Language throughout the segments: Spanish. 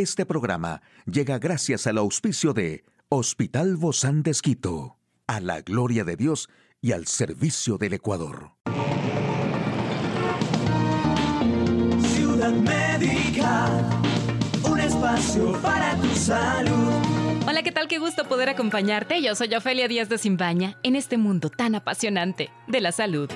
Este programa llega gracias al auspicio de Hospital Bozán de Esquito, a la gloria de Dios y al servicio del Ecuador. Ciudad Médica, un espacio para tu salud. Hola, ¿qué tal? Qué gusto poder acompañarte. Yo soy Ofelia Díaz de Simbaña en este mundo tan apasionante de la salud.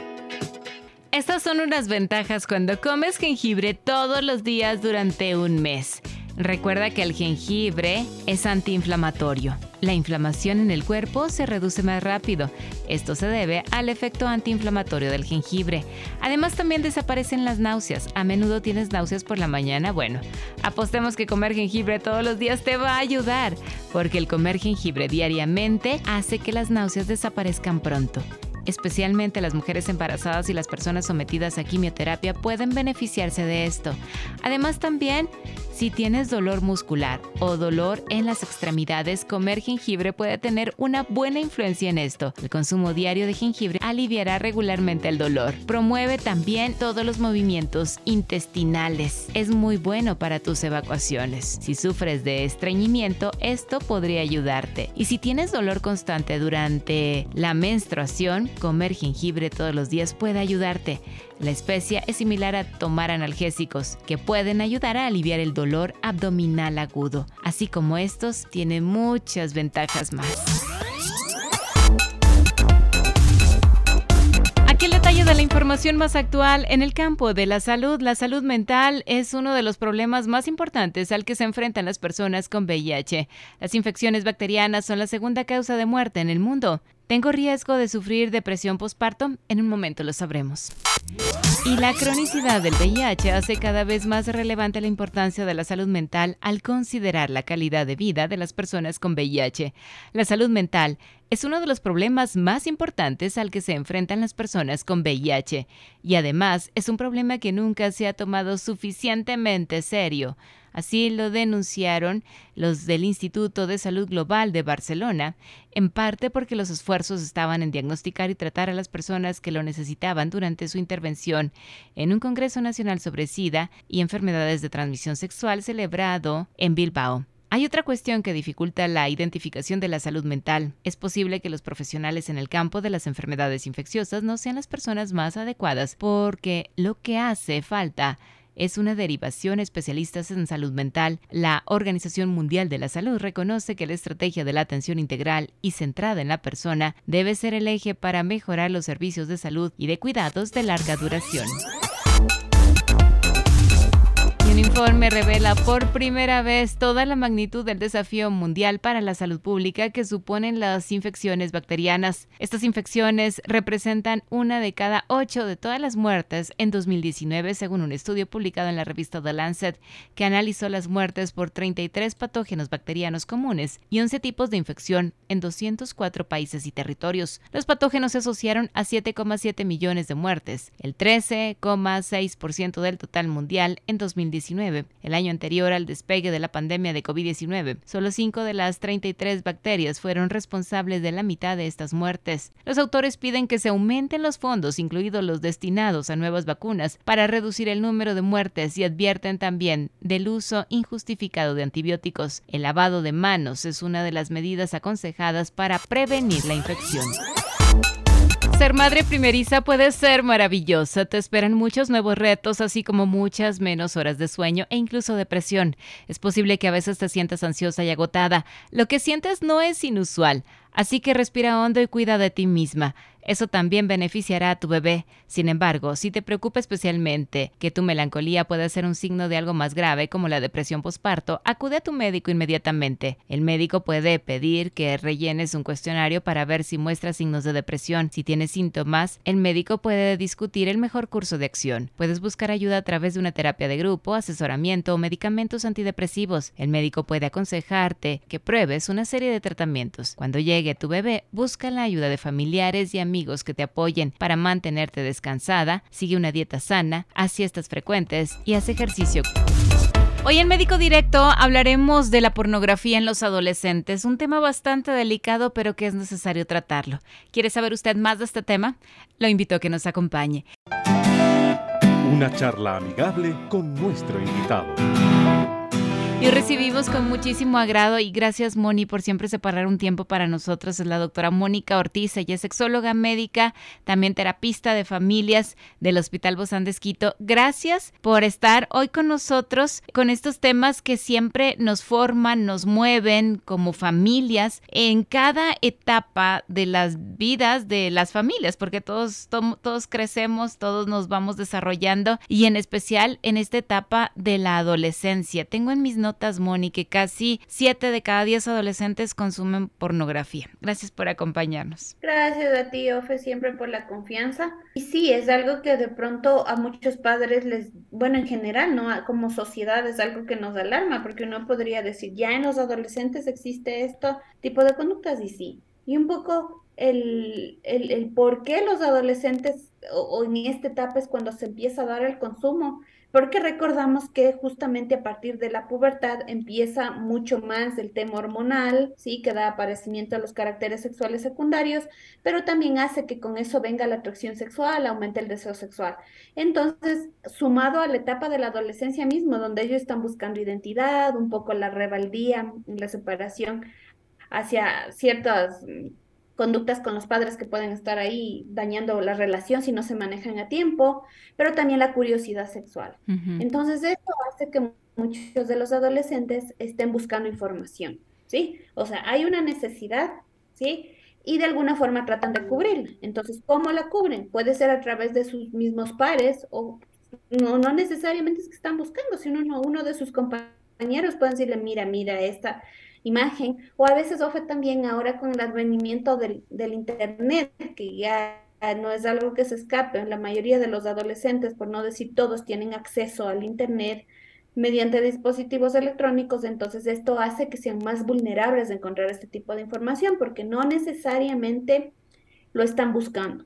Estas son unas ventajas cuando comes jengibre todos los días durante un mes. Recuerda que el jengibre es antiinflamatorio. La inflamación en el cuerpo se reduce más rápido. Esto se debe al efecto antiinflamatorio del jengibre. Además también desaparecen las náuseas. A menudo tienes náuseas por la mañana. Bueno, apostemos que comer jengibre todos los días te va a ayudar, porque el comer jengibre diariamente hace que las náuseas desaparezcan pronto. Especialmente las mujeres embarazadas y las personas sometidas a quimioterapia pueden beneficiarse de esto. Además también, si tienes dolor muscular o dolor en las extremidades, comer jengibre puede tener una buena influencia en esto. El consumo diario de jengibre aliviará regularmente el dolor. Promueve también todos los movimientos intestinales. Es muy bueno para tus evacuaciones. Si sufres de estreñimiento, esto podría ayudarte. Y si tienes dolor constante durante la menstruación, comer jengibre todos los días puede ayudarte. La especia es similar a tomar analgésicos, que pueden ayudar a aliviar el dolor abdominal agudo. Así como estos, tiene muchas ventajas más. De la información más actual en el campo de la salud. La salud mental es uno de los problemas más importantes al que se enfrentan las personas con VIH. Las infecciones bacterianas son la segunda causa de muerte en el mundo. ¿Tengo riesgo de sufrir depresión postparto? En un momento lo sabremos. Y la cronicidad del VIH hace cada vez más relevante la importancia de la salud mental al considerar la calidad de vida de las personas con VIH. La salud mental es uno de los problemas más importantes al que se enfrentan las personas con VIH y además es un problema que nunca se ha tomado suficientemente serio. Así lo denunciaron los del Instituto de Salud Global de Barcelona, en parte porque los esfuerzos estaban en diagnosticar y tratar a las personas que lo necesitaban durante su intervención en un Congreso Nacional sobre SIDA y enfermedades de transmisión sexual celebrado en Bilbao. Hay otra cuestión que dificulta la identificación de la salud mental. Es posible que los profesionales en el campo de las enfermedades infecciosas no sean las personas más adecuadas porque lo que hace falta es una derivación especialistas en salud mental. La Organización Mundial de la Salud reconoce que la estrategia de la atención integral y centrada en la persona debe ser el eje para mejorar los servicios de salud y de cuidados de larga duración informe revela por primera vez toda la magnitud del desafío mundial para la salud pública que suponen las infecciones bacterianas. Estas infecciones representan una de cada ocho de todas las muertes en 2019, según un estudio publicado en la revista The Lancet, que analizó las muertes por 33 patógenos bacterianos comunes y 11 tipos de infección en 204 países y territorios. Los patógenos se asociaron a 7,7 millones de muertes, el 13,6% del total mundial en 2019 el año anterior al despegue de la pandemia de COVID-19. Solo 5 de las 33 bacterias fueron responsables de la mitad de estas muertes. Los autores piden que se aumenten los fondos, incluidos los destinados a nuevas vacunas, para reducir el número de muertes y advierten también del uso injustificado de antibióticos. El lavado de manos es una de las medidas aconsejadas para prevenir la infección. Ser madre primeriza puede ser maravillosa. Te esperan muchos nuevos retos, así como muchas menos horas de sueño e incluso depresión. Es posible que a veces te sientas ansiosa y agotada. Lo que sientes no es inusual, así que respira hondo y cuida de ti misma. Eso también beneficiará a tu bebé. Sin embargo, si te preocupa especialmente que tu melancolía pueda ser un signo de algo más grave como la depresión posparto, acude a tu médico inmediatamente. El médico puede pedir que rellenes un cuestionario para ver si muestras signos de depresión. Si tienes síntomas, el médico puede discutir el mejor curso de acción. Puedes buscar ayuda a través de una terapia de grupo, asesoramiento o medicamentos antidepresivos. El médico puede aconsejarte que pruebes una serie de tratamientos. Cuando llegue tu bebé, busca la ayuda de familiares y amigos que te apoyen para mantenerte descansada, sigue una dieta sana, haz siestas frecuentes y haz ejercicio. Hoy en Médico Directo hablaremos de la pornografía en los adolescentes, un tema bastante delicado pero que es necesario tratarlo. ¿Quiere saber usted más de este tema? Lo invito a que nos acompañe. Una charla amigable con nuestro invitado. Y recibimos con muchísimo agrado y gracias Moni por siempre separar un tiempo para nosotros. Es la doctora Mónica Ortiz, ella es sexóloga médica, también terapista de familias del Hospital Bozán de Esquito. Gracias por estar hoy con nosotros con estos temas que siempre nos forman, nos mueven como familias en cada etapa de las vidas de las familias, porque todos, todos crecemos, todos nos vamos desarrollando y en especial en esta etapa de la adolescencia. Tengo en mis notas Moni, que casi 7 de cada 10 adolescentes consumen pornografía. Gracias por acompañarnos. Gracias a ti, Ofe, siempre por la confianza. Y sí, es algo que de pronto a muchos padres les, bueno, en general, ¿no? Como sociedad es algo que nos alarma, porque uno podría decir, ya en los adolescentes existe esto tipo de conductas, y sí. Y un poco el, el, el por qué los adolescentes o, o, en esta etapa es cuando se empieza a dar el consumo porque recordamos que justamente a partir de la pubertad empieza mucho más el tema hormonal, sí, que da aparecimiento a los caracteres sexuales secundarios, pero también hace que con eso venga la atracción sexual, aumente el deseo sexual. Entonces, sumado a la etapa de la adolescencia mismo, donde ellos están buscando identidad, un poco la rebeldía, la separación hacia ciertas conductas con los padres que pueden estar ahí dañando la relación si no se manejan a tiempo, pero también la curiosidad sexual. Entonces, esto hace que muchos de los adolescentes estén buscando información, ¿sí? O sea, hay una necesidad, ¿sí? Y de alguna forma tratan de cubrirla. Entonces, ¿cómo la cubren? Puede ser a través de sus mismos pares o no, no necesariamente es que están buscando, sino uno, uno de sus compañeros puede decirle, mira, mira, esta imagen, o a veces ofre también ahora con el advenimiento del, del Internet, que ya no es algo que se escape, la mayoría de los adolescentes, por no decir todos, tienen acceso al Internet mediante dispositivos electrónicos, entonces esto hace que sean más vulnerables de encontrar este tipo de información, porque no necesariamente lo están buscando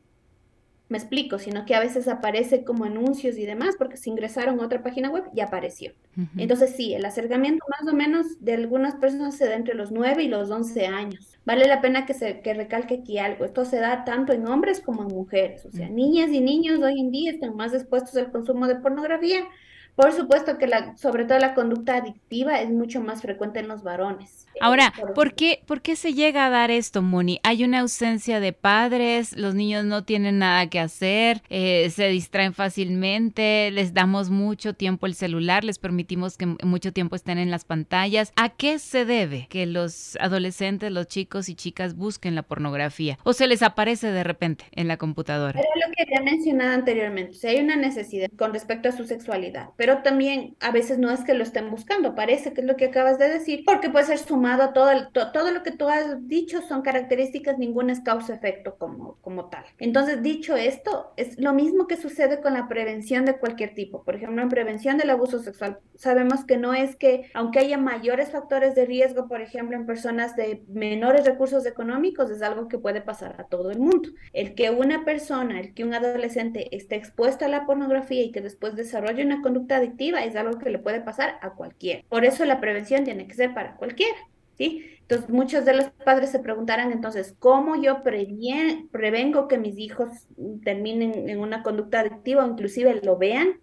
me explico, sino que a veces aparece como anuncios y demás, porque se ingresaron a otra página web y apareció. Entonces, sí, el acercamiento más o menos de algunas personas se da entre los 9 y los 11 años. Vale la pena que se que recalque aquí algo. Esto se da tanto en hombres como en mujeres. O sea, niñas y niños hoy en día están más expuestos al consumo de pornografía por supuesto que la, sobre todo la conducta adictiva es mucho más frecuente en los varones. Ahora, ¿por qué, ¿por qué se llega a dar esto, Moni? Hay una ausencia de padres, los niños no tienen nada que hacer, eh, se distraen fácilmente, les damos mucho tiempo el celular, les permitimos que mucho tiempo estén en las pantallas. ¿A qué se debe que los adolescentes, los chicos y chicas busquen la pornografía? ¿O se les aparece de repente en la computadora? Era lo que había mencionado anteriormente, si hay una necesidad con respecto a su sexualidad, pero pero también a veces no es que lo estén buscando, parece que es lo que acabas de decir, porque puede ser sumado a todo, todo lo que tú has dicho son características, ninguna es causa-efecto como, como tal. Entonces, dicho esto, es lo mismo que sucede con la prevención de cualquier tipo. Por ejemplo, en prevención del abuso sexual, sabemos que no es que, aunque haya mayores factores de riesgo, por ejemplo, en personas de menores recursos económicos, es algo que puede pasar a todo el mundo. El que una persona, el que un adolescente esté expuesto a la pornografía y que después desarrolle una conducta adictiva es algo que le puede pasar a cualquiera. Por eso la prevención tiene que ser para cualquiera. ¿Sí? Entonces, muchos de los padres se preguntarán entonces, ¿cómo yo prevengo que mis hijos terminen en una conducta adictiva o inclusive lo vean?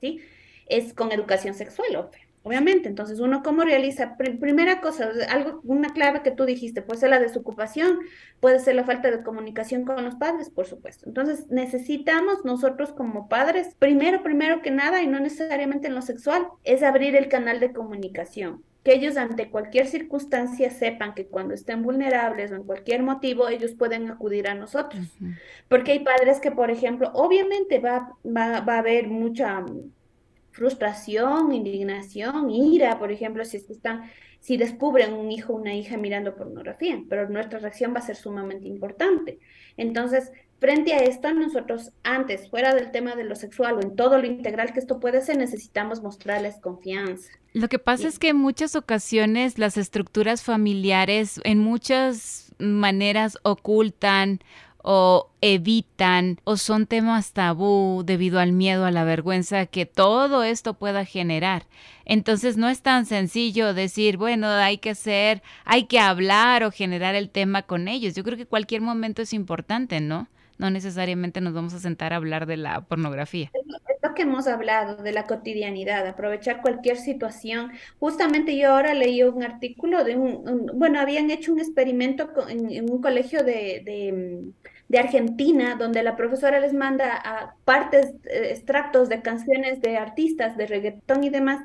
¿Sí? Es con educación sexual, obviamente. Entonces, uno cómo realiza, primera cosa, algo, una clave que tú dijiste, puede ser la desocupación, puede ser la falta de comunicación con los padres, por supuesto. Entonces, necesitamos nosotros como padres, primero, primero que nada, y no necesariamente en lo sexual, es abrir el canal de comunicación que ellos ante cualquier circunstancia sepan que cuando estén vulnerables o en cualquier motivo ellos pueden acudir a nosotros. Porque hay padres que, por ejemplo, obviamente va, va, va a haber mucha frustración, indignación, ira, por ejemplo, si están, si descubren un hijo o una hija mirando pornografía, pero nuestra reacción va a ser sumamente importante. Entonces, frente a esto, nosotros antes, fuera del tema de lo sexual o en todo lo integral que esto puede ser, necesitamos mostrarles confianza. Lo que pasa es que en muchas ocasiones las estructuras familiares en muchas maneras ocultan o evitan o son temas tabú debido al miedo, a la vergüenza que todo esto pueda generar. Entonces no es tan sencillo decir, bueno, hay que ser, hay que hablar o generar el tema con ellos. Yo creo que cualquier momento es importante, ¿no? no necesariamente nos vamos a sentar a hablar de la pornografía. Es que hemos hablado de la cotidianidad, aprovechar cualquier situación. Justamente yo ahora leí un artículo de un, bueno, habían hecho un experimento en, un colegio de, de, Argentina, donde la profesora les manda a partes, eh, extractos de canciones de artistas de reggaetón y demás,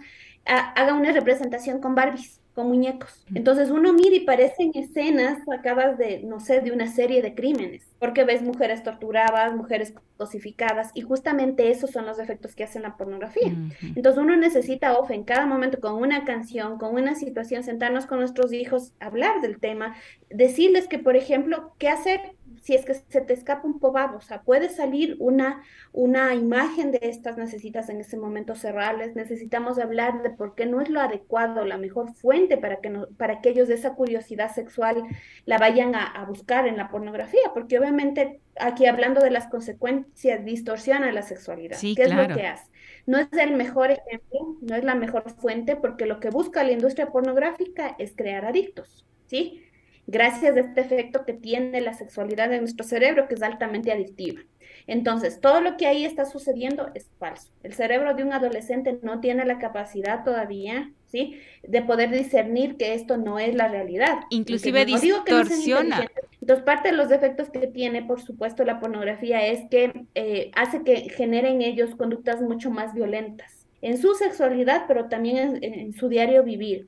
haga una representación con Barbies con muñecos. Entonces uno mira y parecen escenas acabas de, no sé, de una serie de crímenes, porque ves mujeres torturadas, mujeres cosificadas, y justamente esos son los efectos que hace la pornografía. Entonces uno necesita, off, en cada momento con una canción, con una situación, sentarnos con nuestros hijos, hablar del tema, decirles que, por ejemplo, qué hacer si es que se te escapa un pobado, o sea, puede salir una, una imagen de estas, necesitas en ese momento cerrarles, necesitamos hablar de por qué no es lo adecuado, la mejor fuente para que, no, para que ellos de esa curiosidad sexual la vayan a, buscar en la pornografía, porque obviamente aquí hablando de las consecuencias, distorsiona la sexualidad. ¿Qué es lo que hace? No es el mejor ejemplo, no es la mejor fuente, porque lo que busca la industria pornográfica es crear adictos, ¿sí? Gracias a este efecto que tiene la sexualidad en nuestro cerebro, que es altamente adictiva. Entonces, todo lo que ahí está sucediendo es falso. El cerebro de un adolescente no tiene la capacidad todavía, ¿sí? De poder discernir que esto no es la realidad. Inclusive distorsiona. Entonces, parte de los efectos que tiene, por supuesto, la pornografía es que eh, hace que generen ellos conductas mucho más violentas en su sexualidad, pero también en su diario vivir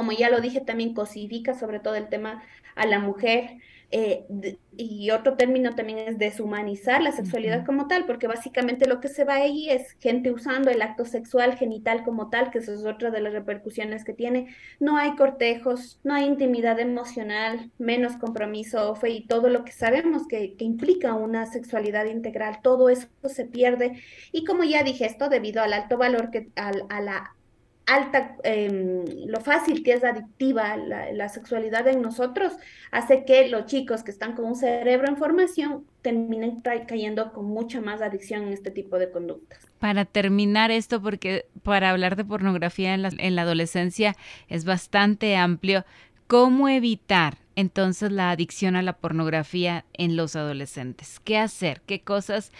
como ya lo dije, también cosifica sobre todo el tema a la mujer. Eh, y otro término también es deshumanizar la sexualidad como tal, porque básicamente lo que se va ahí es gente usando el acto sexual genital como tal, que eso es otra de las repercusiones que tiene. No hay cortejos, no hay intimidad emocional, menos compromiso fe y todo lo que sabemos que, que implica una sexualidad integral, todo eso se pierde. Y como ya dije esto, debido al alto valor que al, a la alta, em, lo fácil que es adictiva la, sexualidad en nosotros, hace que los chicos que están con un cerebro en formación terminen cayendo con mucha más adicción en este tipo de conductas. Para terminar esto, porque para hablar de pornografía en la, en la adolescencia es bastante amplio, ¿cómo evitar entonces la adicción a la pornografía en los adolescentes? ¿Qué hacer? ¿Qué cosas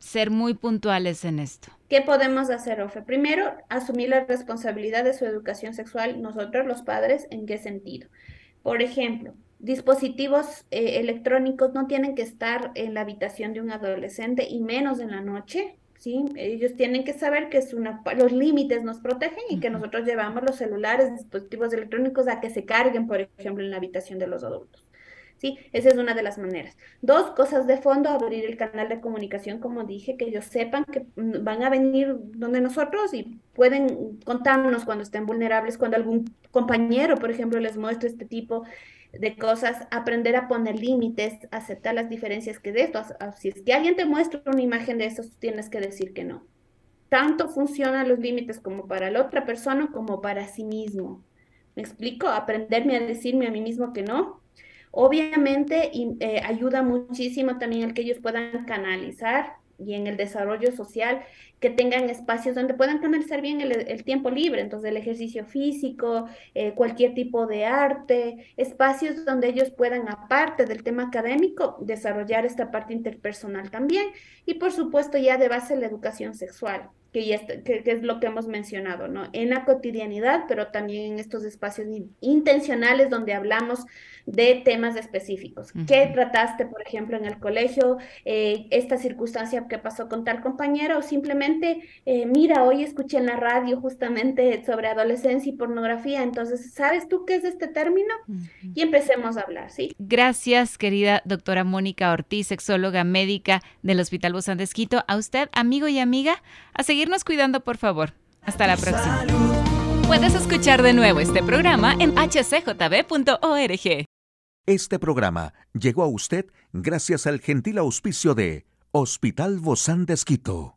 ser muy puntuales en esto. ¿Qué podemos hacer, Ofe? Primero, asumir la responsabilidad de su educación sexual, nosotros los padres, ¿en qué sentido? Por ejemplo, dispositivos eh, electrónicos no tienen que estar en la habitación de un adolescente y menos en la noche, ¿sí? Ellos tienen que saber que es una, los límites nos protegen y que nosotros llevamos los celulares, dispositivos electrónicos a que se carguen, por ejemplo, en la habitación de los adultos. ¿Sí? Esa es una de las maneras. Dos cosas de fondo, abrir el canal de comunicación, como dije, que ellos sepan que van a venir donde nosotros y pueden contarnos cuando estén vulnerables, cuando algún compañero, por ejemplo, les muestre este tipo de cosas, aprender a poner límites, aceptar las diferencias que de esto. Si es que alguien te muestra una imagen de eso, tienes que decir que no. Tanto funcionan los límites como para la otra persona como para sí mismo. ¿Me explico? Aprenderme a decirme a mí mismo que no Obviamente eh, ayuda muchísimo también el que ellos puedan canalizar y en el desarrollo social, que tengan espacios donde puedan canalizar bien el, tiempo libre, entonces el ejercicio físico, eh, cualquier tipo de arte, espacios donde ellos puedan, aparte del tema académico, desarrollar esta parte interpersonal también, y por supuesto ya de base la educación sexual que, ya que, es lo que hemos mencionado, ¿no? En la cotidianidad, pero también en estos espacios intencionales donde hablamos de temas específicos. ¿Qué trataste, por ejemplo, en el colegio? Eh, esta circunstancia que pasó con tal compañero, o simplemente, eh, mira, hoy escuché en la radio justamente sobre adolescencia y pornografía, entonces, ¿sabes tú qué es este término? Y empecemos a hablar, ¿sí? Gracias, querida doctora Mónica Ortiz, sexóloga médica del Hospital Bozán de Esquito. A usted, amigo y amiga, a seguir seguirnos cuidando, por favor. Hasta la próxima. Puedes escuchar de nuevo este programa en hcjb.org. Este programa llegó a usted gracias al gentil auspicio de Hospital Bozán de Esquito,